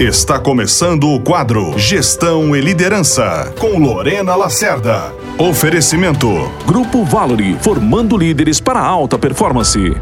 Está começando o quadro Gestão e Liderança, com Lorena Lacerda. Oferecimento: Grupo Valory, formando líderes para alta performance.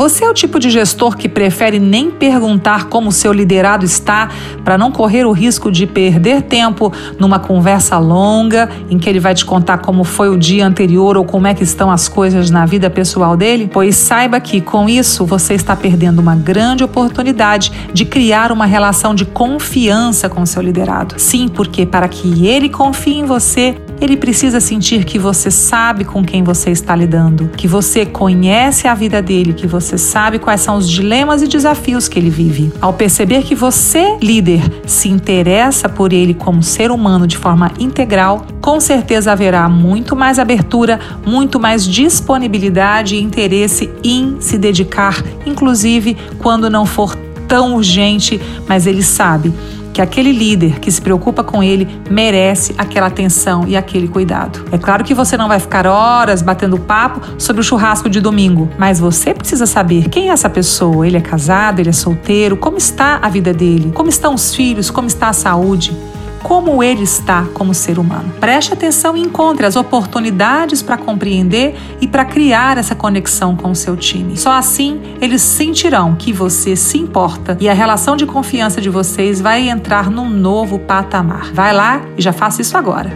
Você é o tipo de gestor que prefere nem perguntar como seu liderado está para não correr o risco de perder tempo numa conversa longa em que ele vai te contar como foi o dia anterior ou como é que estão as coisas na vida pessoal dele? Pois saiba que com isso você está perdendo uma grande oportunidade de criar uma relação de confiança com seu liderado. Sim, porque para que ele confie em você, ele precisa sentir que você sabe com quem você está lidando, que você conhece a vida dele, que você sabe quais são os dilemas e desafios que ele vive. Ao perceber que você, líder, se interessa por ele como ser humano de forma integral, com certeza haverá muito mais abertura, muito mais disponibilidade e interesse em se dedicar, inclusive quando não for tão urgente, mas ele sabe que aquele líder que se preocupa com ele merece aquela atenção e aquele cuidado. É claro que você não vai ficar horas batendo papo sobre o churrasco de domingo, mas você precisa saber quem é essa pessoa. Ele é casado, ele é solteiro, como está a vida dele, como estão os filhos, como está a saúde como ele está como ser humano. Preste atenção e encontre as oportunidades para compreender e para criar essa conexão com o seu time. Só assim eles sentirão que você se importa e a relação de confiança de vocês vai entrar num novo patamar. Vai lá e já faça isso agora.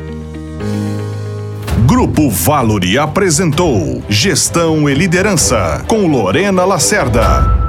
Grupo Valori apresentou Gestão e Liderança com Lorena Lacerda.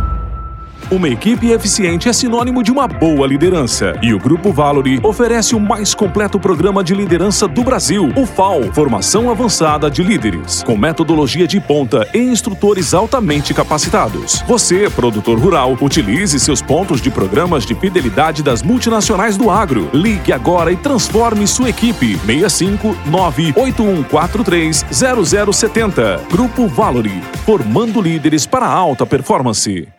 Uma equipe eficiente é sinônimo de uma boa liderança. E o Grupo Valory oferece o mais completo programa de liderança do Brasil, o FAL, Formação Avançada de Líderes, com metodologia de ponta e instrutores altamente capacitados. Você, produtor rural, utilize seus pontos de programas de fidelidade das multinacionais do agro. Ligue agora e transforme sua equipe. 65 98143 0070. Grupo Valory, formando líderes para alta performance.